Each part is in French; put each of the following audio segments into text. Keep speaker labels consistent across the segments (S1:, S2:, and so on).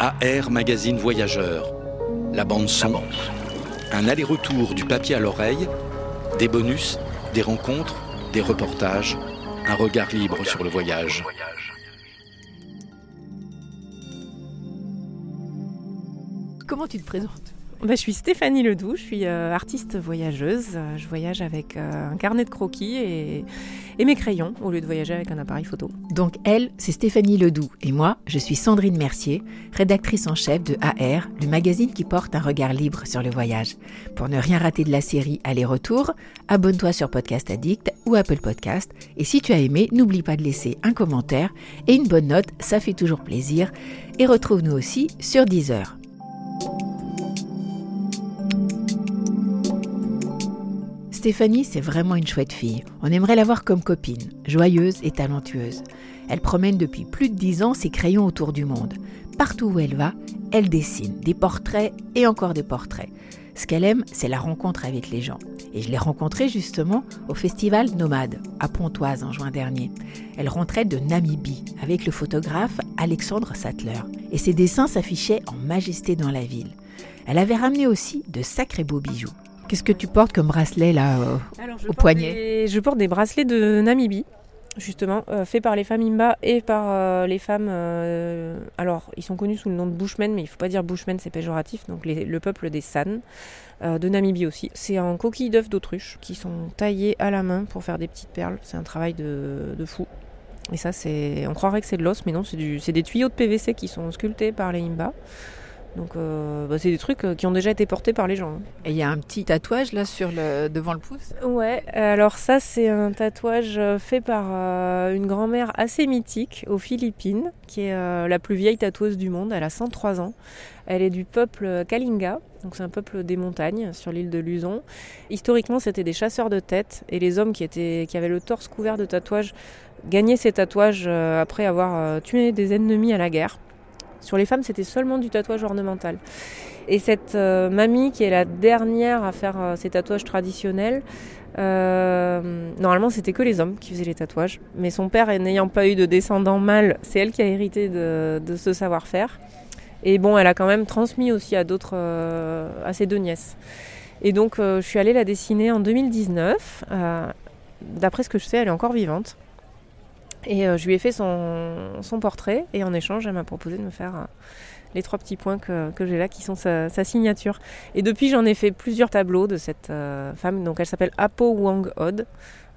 S1: AR Magazine Voyageur. La bande son. Un aller-retour du papier à l'oreille. Des bonus, des rencontres, des reportages. Un regard libre sur le voyage.
S2: Comment tu te présentes?
S3: Bah, je suis Stéphanie Ledoux, je suis euh, artiste voyageuse. Je voyage avec euh, un carnet de croquis et, et mes crayons au lieu de voyager avec un appareil photo.
S2: Donc elle, c'est Stéphanie Ledoux et moi, je suis Sandrine Mercier, rédactrice en chef de AR, le magazine qui porte un regard libre sur le voyage. Pour ne rien rater de la série Aller-retour, abonne-toi sur Podcast Addict ou Apple Podcast et si tu as aimé, n'oublie pas de laisser un commentaire et une bonne note, ça fait toujours plaisir. Et retrouve-nous aussi sur Deezer. Stéphanie, c'est vraiment une chouette fille. On aimerait la voir comme copine, joyeuse et talentueuse. Elle promène depuis plus de dix ans ses crayons autour du monde. Partout où elle va, elle dessine des portraits et encore des portraits. Ce qu'elle aime, c'est la rencontre avec les gens. Et je l'ai rencontrée justement au festival Nomade, à Pontoise en juin dernier. Elle rentrait de Namibie avec le photographe Alexandre Sattler. Et ses dessins s'affichaient en majesté dans la ville. Elle avait ramené aussi de sacrés beaux bijoux. Qu'est-ce que tu portes comme bracelet là euh,
S3: Alors,
S2: au
S3: porte
S2: poignet
S3: des- Je porte des bracelets de Namibie, justement, euh, faits par les femmes Imba et par euh, les femmes. alors, ils sont connus sous le nom de Bushmen, mais il faut pas dire Bushmen, c'est péjoratif. Donc, les- le peuple des San, de Namibie aussi. C'est en coquilles d'œufs d'autruche qui sont taillées à la main pour faire des petites perles. C'est un travail de, de fou. Et ça, c'est, on croirait que c'est de l'os, mais non, c'est, du, c'est des tuyaux de PVC qui sont sculptés par les Imba. Donc, euh, bah, c'est des trucs euh, qui ont déjà été portés par les gens. hein.
S2: Et il y a un petit tatouage là sur le devant le pouce?
S3: Ouais, alors ça c'est un tatouage euh, fait par euh, une grand-mère assez mythique aux Philippines, qui est euh, la plus vieille tatoueuse du monde, elle a 103 ans. Elle est du peuple Kalinga, donc c'est un peuple des montagnes sur l'île de Luzon. Historiquement c'était des chasseurs de têtes et les hommes qui, étaient, qui avaient le torse couvert de tatouages gagnaient ces tatouages après avoir tué des ennemis à la guerre. Sur les femmes c'était seulement du tatouage ornemental. Et cette euh, mamie qui est la dernière à faire euh, ces tatouages traditionnels, euh, normalement c'était que les hommes qui faisaient les tatouages. Mais son père n'ayant pas eu de descendant mâle, c'est elle qui a hérité de, de ce savoir-faire. Et bon, elle a quand même transmis aussi à d'autres, euh, à ses deux nièces. Et donc euh, je suis allée la dessiner en 2019. Euh, D'après ce que je sais, elle est encore vivante. Et euh, je lui ai fait son, son portrait et en échange, elle m'a proposé de me faire euh, les trois petits points que, que j'ai là qui sont sa, signature. Et depuis, j'en ai fait plusieurs tableaux de cette euh, femme. Donc, elle s'appelle Apo Wang Od.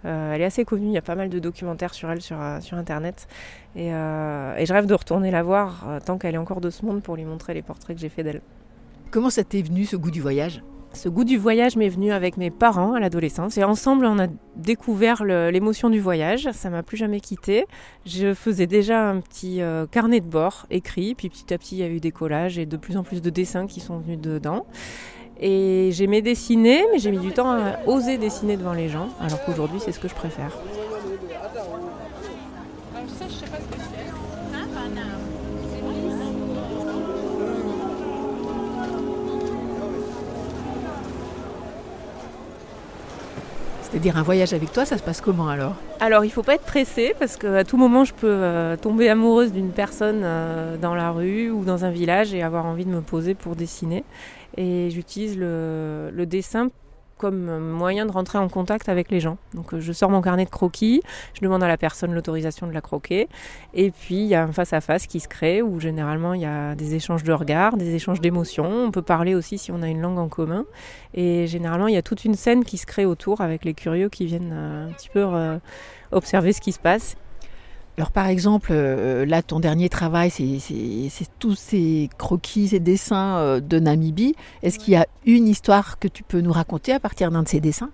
S3: Elle est assez connue, il y a pas mal de documentaires sur elle sur, sur internet. Et, et je rêve de retourner la voir tant qu'elle est encore de ce monde pour lui montrer les portraits que j'ai fait d'elle.
S2: Comment ça t'est venu ce goût du voyage?
S3: Ce goût du voyage m'est venu avec mes parents à l'adolescence et ensemble on a découvert l'émotion du voyage. Ça m'a plus jamais quitté. Je faisais déjà un petit euh, carnet de bord écrit, puis petit à petit il y a eu des collages et de plus en plus de dessins qui sont venus dedans. Et j'aimais dessiner, mais j'ai mis du temps à oser dessiner devant les gens, alors qu'aujourd'hui c'est ce que je préfère.
S2: C'est-à-dire un voyage avec toi, ça se passe comment alors
S3: Alors, il faut pas être pressé parce qu'à tout moment, je peux euh, tomber amoureuse d'une personne euh, dans la rue ou dans un village et avoir envie de me poser pour dessiner. Et j'utilise le, le dessin comme moyen de rentrer en contact avec les gens. Donc, euh, je sors mon carnet de croquis, je demande à la personne l'autorisation de la croquer. Et puis, il y a un face-à-face qui se crée où généralement, il y a des échanges de regards, des échanges d'émotions. On peut parler aussi si on a une langue en commun. Et généralement, il y a toute une scène qui se crée autour avec les curieux qui viennent euh, un petit peu euh, observer ce qui se passe.
S2: Alors par exemple, euh, là ton dernier travail, c'est tous ces croquis, ces dessins euh, de Namibie. Est-ce qu'il y a une histoire que tu peux nous raconter à partir d'un de ces dessins?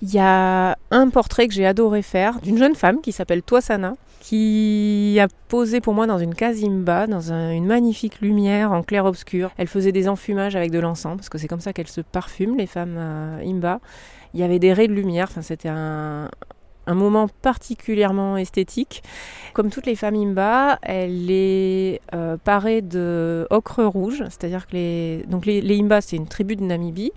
S3: Il y a un portrait que j'ai adoré faire d'une jeune femme qui s'appelle Toisana, qui a posé pour moi dans une casimba, dans une magnifique lumière en clair-obscur. Elle faisait des enfumages avec de l'encens, parce que c'est comme ça qu'elles se parfument, les femmes euh, imba. Il y avait des raies de lumière, c'était un, un moment particulièrement esthétique. Comme toutes les femmes Imba, elle est euh, parée de rouge, c'est-à-dire que les, donc les, Imba, c'est une tribu de Namibie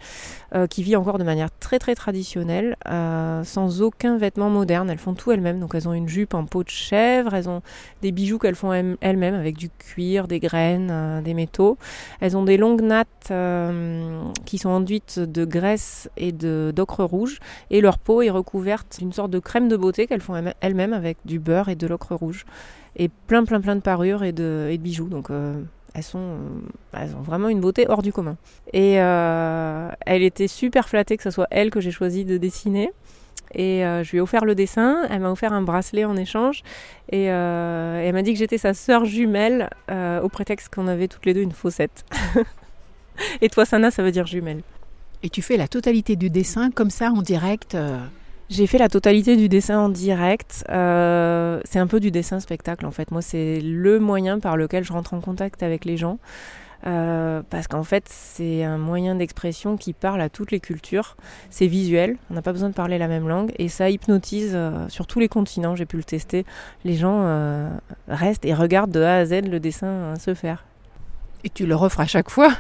S3: euh, qui vit encore de manière très très traditionnelle, euh, sans aucun vêtement moderne. Elles font tout elles-mêmes, donc elles ont une jupe en peau de chèvre, elles ont des bijoux qu'elles font elles-mêmes avec du cuir, des graines, des métaux. Elles ont des longues nattes qui sont enduites de graisse et d'ocre rouge, et leur peau est recouverte d'une sorte de crème de beauté qu'elles font elles-mêmes avec du beurre et de l'ocre rouge. Et plein, plein, plein de parures et de, bijoux. Donc euh, elles, sont, euh, elles ont vraiment une beauté hors du commun. Et euh, elle était super flattée que ce soit elle que j'ai choisi de dessiner. Et je lui ai offert le dessin, elle m'a offert un bracelet en échange, et, elle m'a dit que j'étais sa sœur jumelle, au prétexte qu'on avait toutes les deux une faussette. et toi, Sana, ça veut dire jumelle.
S2: Et tu fais la totalité du dessin comme ça en direct
S3: j'ai fait la totalité du dessin en direct. Euh, c'est un peu du dessin spectacle en fait. Moi, c'est le moyen par lequel je rentre en contact avec les gens. Euh, parce qu'en fait, c'est un moyen d'expression qui parle à toutes les cultures. C'est visuel, on n'a pas besoin de parler la même langue et ça hypnotise euh, sur tous les continents. J'ai pu le tester. Les gens restent et regardent de A à Z le dessin se faire.
S2: Et tu leur offres à chaque fois?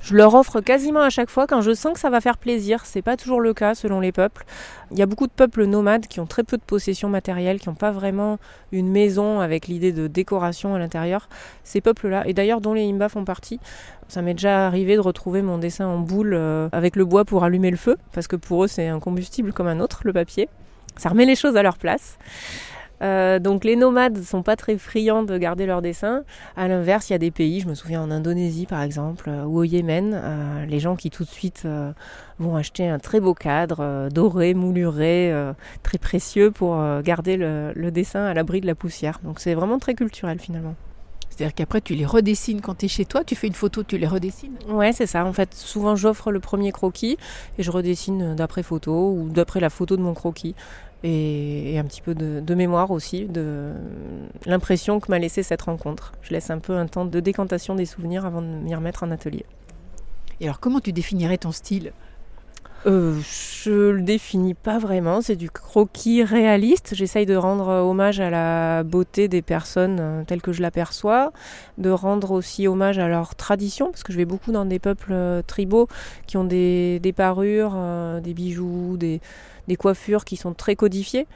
S3: Je leur offre quasiment à chaque fois quand je sens que ça va faire plaisir. C'est pas toujours le cas selon les peuples. Il y a beaucoup de peuples nomades qui ont très peu de possessions matérielles, qui n'ont pas vraiment une maison avec l'idée de décoration à l'intérieur. Ces peuples-là, et d'ailleurs dont les Imba font partie, ça m'est déjà arrivé de retrouver mon dessin en boule euh, avec le bois pour allumer le feu, parce que pour eux c'est un combustible comme un autre, le papier. Ça remet les choses à leur place. Euh, donc les nomades sont pas très friands de garder leurs dessins. À l'inverse, il y a des pays, je me souviens en Indonésie par exemple, euh, ou au Yémen, euh, les gens qui tout de suite vont acheter un très beau cadre, doré, mouluré, très précieux pour garder le, dessin à l'abri de la poussière. Donc c'est vraiment très culturel finalement.
S2: C'est-à-dire qu'après, tu les redessines quand tu es chez toi, tu fais une photo, tu les redessines?
S3: Ouais, c'est ça. En fait, souvent, j'offre le premier croquis et je redessine d'après photo ou d'après la photo de mon croquis et, un petit peu de, mémoire aussi, de l'impression que m'a laissé cette rencontre. Je laisse un peu un temps de décantation des souvenirs avant de m'y remettre en atelier.
S2: Et alors comment tu définirais ton style?
S3: Euh, je le définis pas vraiment, c'est du croquis réaliste. J'essaye de rendre hommage à la beauté des personnes euh, telles que je l'aperçois, de rendre aussi hommage à leur tradition, parce que je vais beaucoup dans des peuples euh, tribaux qui ont des, parures, des bijoux, des, des coiffures qui sont très codifiées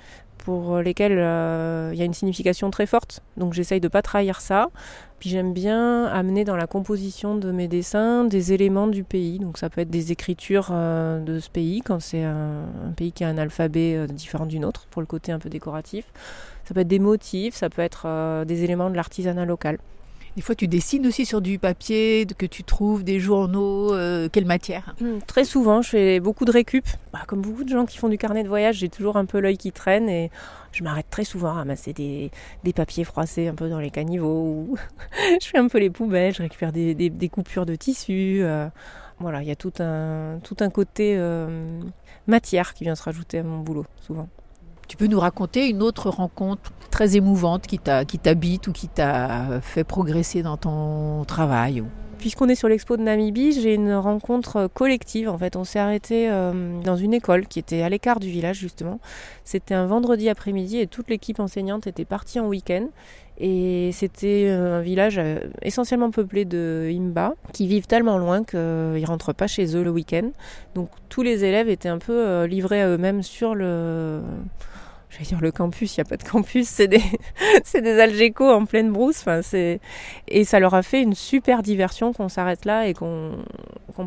S3: pour lesquelles euh, il y a une signification très forte. Donc j'essaye de pas trahir ça. Puis j'aime bien amener dans la composition de mes dessins des éléments du pays. Donc ça peut être des écritures euh, de ce pays quand c'est un, pays qui a un alphabet euh, différent du nôtre pour le côté un peu décoratif. Ça peut être des motifs, ça peut être des éléments de l'artisanat local.
S2: Des fois, tu dessines aussi sur du papier que tu trouves, des journaux, euh, quelle matière?
S3: Hmm, Très souvent, je fais beaucoup de récup. Bah, comme beaucoup de gens qui font du carnet de voyage, j'ai toujours un peu l'œil qui traîne et je m'arrête très souvent à ramasser des, papiers froissés un peu dans les caniveaux. je fais un peu les poubelles, je récupère des, coupures de tissu. Euh, voilà, il y a tout un, tout un côté euh, matière qui vient se rajouter à mon boulot, souvent.
S2: Tu peux nous raconter une autre rencontre très émouvante qui t'habite ou qui t'a fait progresser dans ton travail
S3: Puisqu'on est sur l'expo de Namibie, j'ai une rencontre collective. En fait, on s'est arrêté euh, dans une école qui était à l'écart du village justement. C'était un vendredi après-midi et toute l'équipe enseignante était partie en week-end. Et c'était un village euh, essentiellement peuplé de Imba qui vivent tellement loin qu'ils ne rentrent pas chez eux le week-end. Donc tous les élèves étaient un peu euh, livrés à eux-mêmes sur le j'allais dire le campus, il n'y a pas de campus, c'est des, des algécos en pleine brousse. Enfin. Et ça leur a fait une super diversion qu'on s'arrête là et qu'on,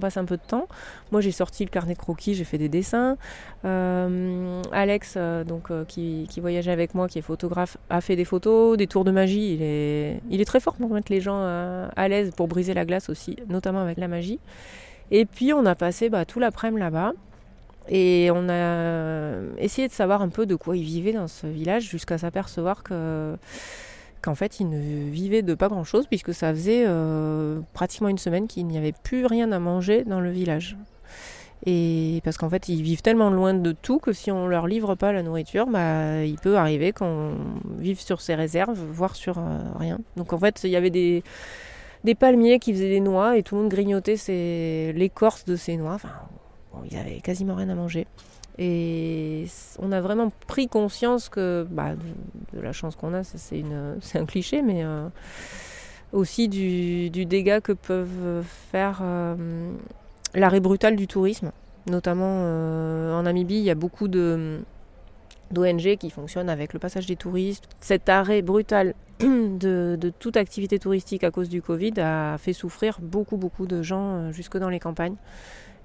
S3: passe un peu de temps. Moi, j'ai sorti le carnet croquis, j'ai fait des dessins. Euh, Alex, euh, donc, euh, qui, qui, voyageait avec moi, qui est photographe, a fait des photos, des tours de magie. Il est, il est très fort pour mettre les gens à l'aise, pour briser la glace aussi, notamment avec la magie. Et puis, on a passé bah, tout l'après-midi là-bas. Et on a essayé de savoir un peu de quoi ils vivaient dans ce village jusqu'à s'apercevoir que qu'en fait ils ne vivaient de pas grand chose puisque ça faisait euh, pratiquement une semaine qu'il n'y avait plus rien à manger dans le village. Et parce qu'en fait, ils vivent tellement loin de tout que si on leur livre pas la nourriture, bah, il peut arriver qu'on vive sur ses réserves, voire sur euh, rien. Donc en fait, il y avait des, des palmiers qui faisaient des noix et tout le monde grignotait l'écorce de ces noix. Ils avaient quasiment rien à manger. Et on a vraiment pris conscience que, bah, de, la chance qu'on a, c'est un cliché, mais euh, aussi du, dégât que peuvent faire euh, l'arrêt brutal du tourisme. Notamment euh, en Namibie, il y a beaucoup d'ONG qui fonctionnent avec le passage des touristes. Cet arrêt brutal de, de, toute activité touristique à cause du Covid a fait souffrir beaucoup beaucoup de gens jusque dans les campagnes.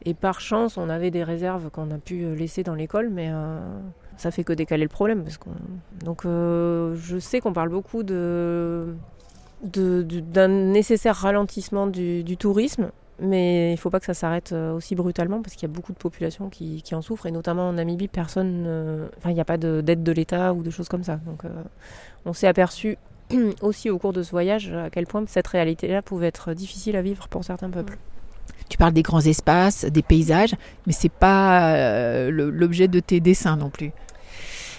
S3: Et par chance, on avait des réserves qu'on a pu euh, laisser dans l'école, mais euh, ça fait que décaler le problème. Donc euh, je sais qu'on parle beaucoup d'un nécessaire ralentissement du, tourisme, mais il ne faut pas que ça s'arrête aussi brutalement parce qu'il y a beaucoup de populations qui, en souffrent et notamment en Namibie, personne, il n'y a pas d'aide de, l'État ou de choses comme ça. Donc on s'est aperçu aussi au cours de ce voyage à quel point cette réalité-là pouvait être difficile à vivre pour certains peuples.
S2: Tu parles des grands espaces, des paysages, mais c'est pas euh, l'objet de tes dessins non plus.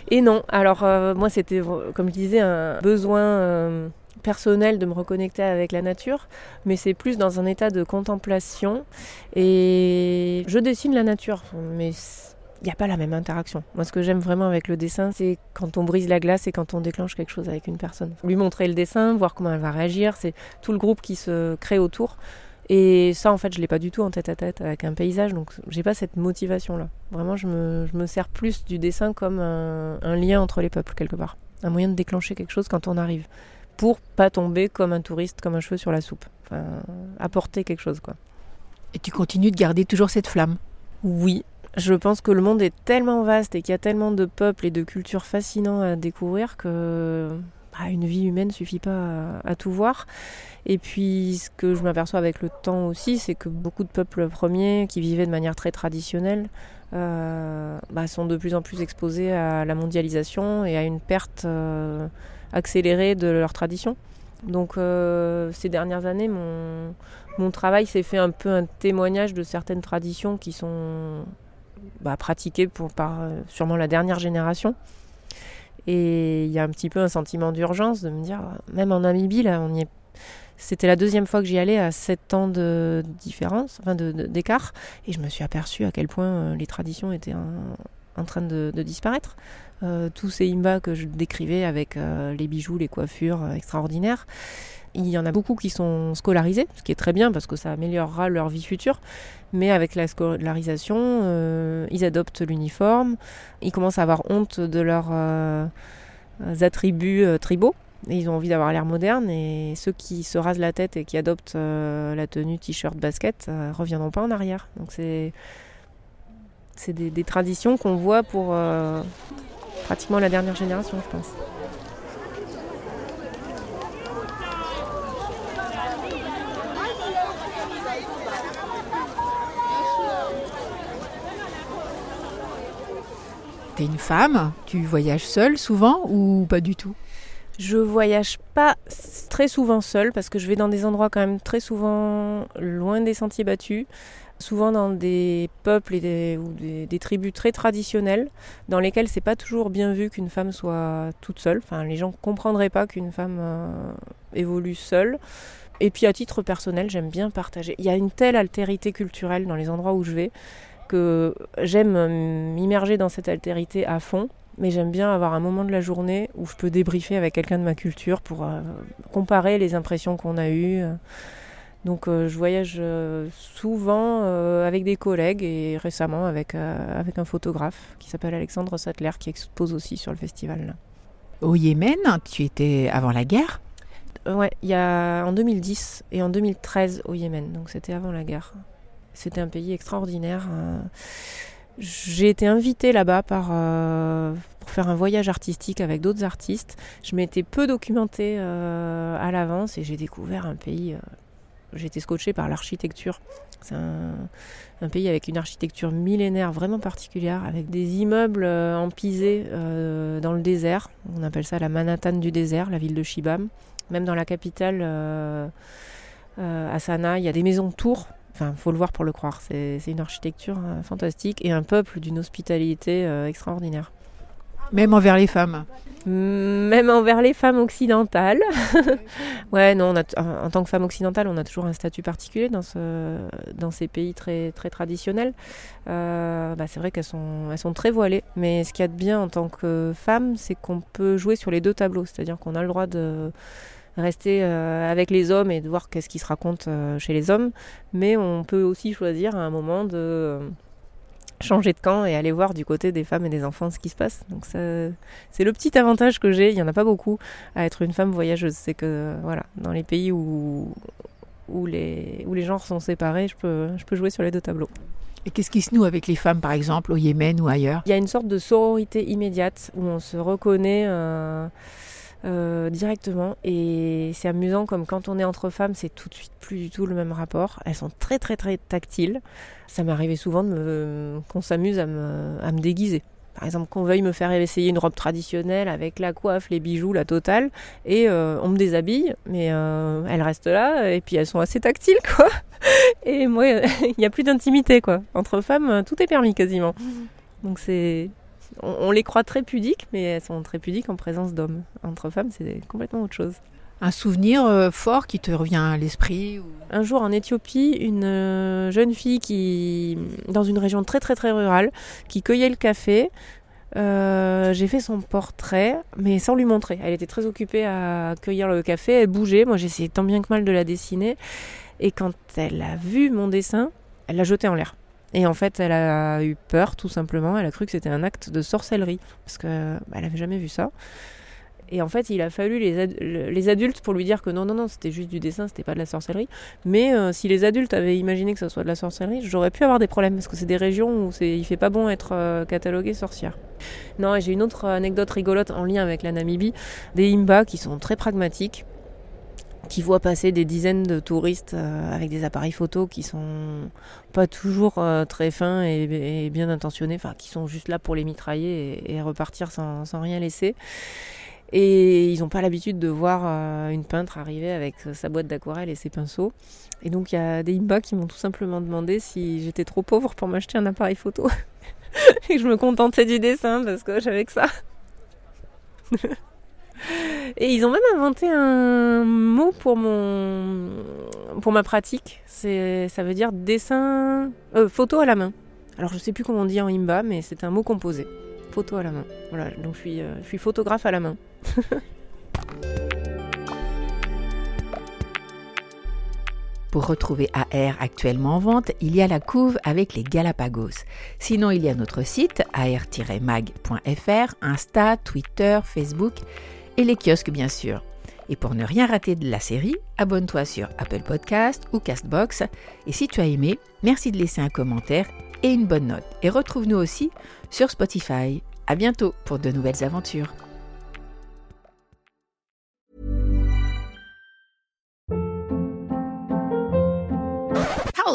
S3: Et non, alors euh, moi c'était, comme je disais, un besoin euh, personnel de me reconnecter avec la nature, mais c'est plus dans un état de contemplation. Et je dessine la nature, mais il n'y a pas la même interaction. Moi, ce que j'aime vraiment avec le dessin, c'est quand on brise la glace et quand on déclenche quelque chose avec une personne. Lui montrer le dessin, voir comment elle va réagir, c'est tout le groupe qui se crée autour. Et ça, en fait, je l'ai pas du tout en tête à tête avec un paysage, donc j'ai pas cette motivation-là. Vraiment, je me, je me, sers plus du dessin comme un, lien entre les peuples, quelque part. Un moyen de déclencher quelque chose quand on arrive. Pour pas tomber comme un touriste, comme un cheveu sur la soupe. Enfin, apporter quelque chose, quoi.
S2: Et tu continues de garder toujours cette flamme?
S3: Oui. Je pense que le monde est tellement vaste et qu'il y a tellement de peuples et de cultures fascinants à découvrir que bah, une vie humaine suffit pas à, tout voir. Et puis ce que je m'aperçois avec le temps aussi, c'est que beaucoup de peuples premiers qui vivaient de manière très traditionnelle euh, bah, sont de plus en plus exposés à la mondialisation et à une perte euh, accélérée de leur tradition. Donc euh, ces dernières années, mon, travail s'est fait un peu un témoignage de certaines traditions qui sont bah, pratiquées pour, par sûrement la dernière génération. Et il y a un petit peu un sentiment d'urgence de me dire, même en Namibie, là, on y est. C'était la deuxième fois que j'y allais à 7 ans de différence, enfin d'écart, et je me suis aperçue à quel point euh, les traditions étaient en, train de, disparaître. Euh, tous ces imbas que je décrivais avec euh, les bijoux, les coiffures extraordinaires, il y en a beaucoup qui sont scolarisés, ce qui est très bien parce que ça améliorera leur vie future. Mais avec la scolarisation, euh, ils adoptent l'uniforme, ils commencent à avoir honte de leurs euh, attributs euh, tribaux. Et ils ont envie d'avoir l'air moderne et ceux qui se rasent la tête et qui adoptent la tenue t-shirt basket reviendront pas en arrière. Donc c'est des, des, traditions qu'on voit pour pratiquement la dernière génération, je pense.
S2: Une femme, tu voyages seule souvent ou pas du tout?
S3: Je voyage pas très souvent seule parce que je vais dans des endroits quand même très souvent loin des sentiers battus, souvent dans des peuples ou des, tribus très traditionnelles dans lesquelles c'est pas toujours bien vu qu'une femme soit toute seule. Enfin, les gens comprendraient pas qu'une femme euh, évolue seule. Et puis à titre personnel, j'aime bien partager. Il y a une telle altérité culturelle dans les endroits où je vais que j'aime m'immerger dans cette altérité à fond, mais j'aime bien avoir un moment de la journée où je peux débriefer avec quelqu'un de ma culture pour euh, comparer les impressions qu'on a eues. Donc euh, je voyage euh, souvent avec des collègues et récemment avec, avec un photographe qui s'appelle Alexandre Sattler qui expose aussi sur le festival.
S2: Au Yémen, tu étais avant la guerre?
S3: Ouais, il y a en 2010 et en 2013 au Yémen, donc c'était avant la guerre. C'était un pays extraordinaire. Euh. J'ai été invitée là-bas euh, pour faire un voyage artistique avec d'autres artistes. Je m'étais peu documentée euh, à l'avance et j'ai découvert un pays. j'ai été scotchée par l'architecture. C'est un, pays avec une architecture millénaire vraiment particulière, avec des immeubles empisés dans le désert. On appelle ça la Manhattan du désert, la ville de Shibam. Même dans la capitale, à Sanaa, il y a des maisons tours Enfin, faut le voir pour le croire. C'est une architecture fantastique et un peuple d'une hospitalité extraordinaire.
S2: Même envers les femmes
S3: même envers les femmes occidentales. ouais, non, en tant que femme occidentale, on a toujours un statut particulier dans, ce, dans ces pays très, très traditionnels. Euh, bah, c'est vrai qu'elles sont, elles sont très voilées, mais ce qu'il y a de bien en tant que femme, c'est qu'on peut jouer sur les deux tableaux, c'est-à-dire qu'on a le droit de rester euh, avec les hommes et de voir qu'est-ce qui se raconte euh, chez les hommes, mais on peut aussi choisir à un moment de changer de camp et aller voir du côté des femmes et des enfants ce qui se passe. Donc c'est le petit avantage que j'ai, il n'y en a pas beaucoup à être une femme voyageuse. C'est que voilà, dans les pays où, où, les, où les genres sont séparés, je peux, je peux jouer sur les deux tableaux.
S2: Et qu'est-ce qui se noue avec les femmes, par exemple, au Yémen ou ailleurs?
S3: Il y a une sorte de sororité immédiate où on se reconnaît. Euh, euh, directement. Et c'est amusant comme quand on est entre femmes, c'est tout de suite plus du tout le même rapport. Elles sont très très très tactiles. Ça arrivé souvent de qu'on s'amuse à me, à me déguiser. Par exemple, qu'on veuille me faire essayer une robe traditionnelle avec la coiffe, les bijoux, la totale, et euh, on me déshabille, mais euh, elles restent là, et puis elles sont assez tactiles, quoi. Et moi, il n'y a plus d'intimité, quoi. Entre femmes, tout est permis quasiment. Donc c'est on, les croit très pudiques, mais elles sont très pudiques en présence d'hommes. Entre femmes, c'est complètement autre chose.
S2: Un souvenir euh, fort qui te revient à l'esprit
S3: Un jour en Éthiopie, une euh, jeune fille qui, dans une région très très très rurale, qui cueillait le café. Euh, j'ai fait son portrait, mais sans lui montrer. Elle était très occupée à cueillir le café, elle bougeait. Moi, j'essayais tant bien que mal de la dessiner. Et quand elle a vu mon dessin, elle l'a jeté en l'air. Et en fait, elle a eu peur, tout simplement. Elle a cru que c'était un acte de sorcellerie, parce qu'elle bah, n'avait jamais vu ça. Et en fait, il a fallu les, les, adultes pour lui dire que non, non, non, c'était juste du dessin, c'était pas de la sorcellerie. Mais euh, si les adultes avaient imaginé que ça soit de la sorcellerie, j'aurais pu avoir des problèmes, parce que c'est des régions où il fait pas bon être euh, catalogué sorcière. Non, et j'ai une autre anecdote rigolote en lien avec la Namibie. Des Imba qui sont très pragmatiques qui voit passer des dizaines de touristes euh, avec des appareils photo qui sont pas toujours euh, très fins et, bien intentionnés, enfin qui sont juste là pour les mitrailler et, repartir sans, rien laisser. Et ils n'ont pas l'habitude de voir euh, une peintre arriver avec sa boîte d'aquarelle et ses pinceaux. Et donc il y a des Imba qui m'ont tout simplement demandé si j'étais trop pauvre pour m'acheter un appareil photo. et que je me contentais du dessin parce que j'avais que ça. Et ils ont même inventé un mot pour mon pour ma pratique. C'est ça veut dire dessin euh, photo à la main. Alors je sais plus comment on dit en imba, mais c'est un mot composé. Photo à la main. Voilà, donc je suis euh, je suis photographe à la main.
S2: Pour retrouver AR actuellement en vente, il y a la couve avec les Galapagos. Sinon, il y a notre site ar-mag.fr, Insta, Twitter, Facebook et les kiosques bien sûr. Et pour ne rien rater de la série, abonne-toi sur Apple Podcast ou Castbox. Et si tu as aimé, merci de laisser un commentaire et une bonne note. Et retrouve-nous aussi sur Spotify. À bientôt pour de nouvelles aventures.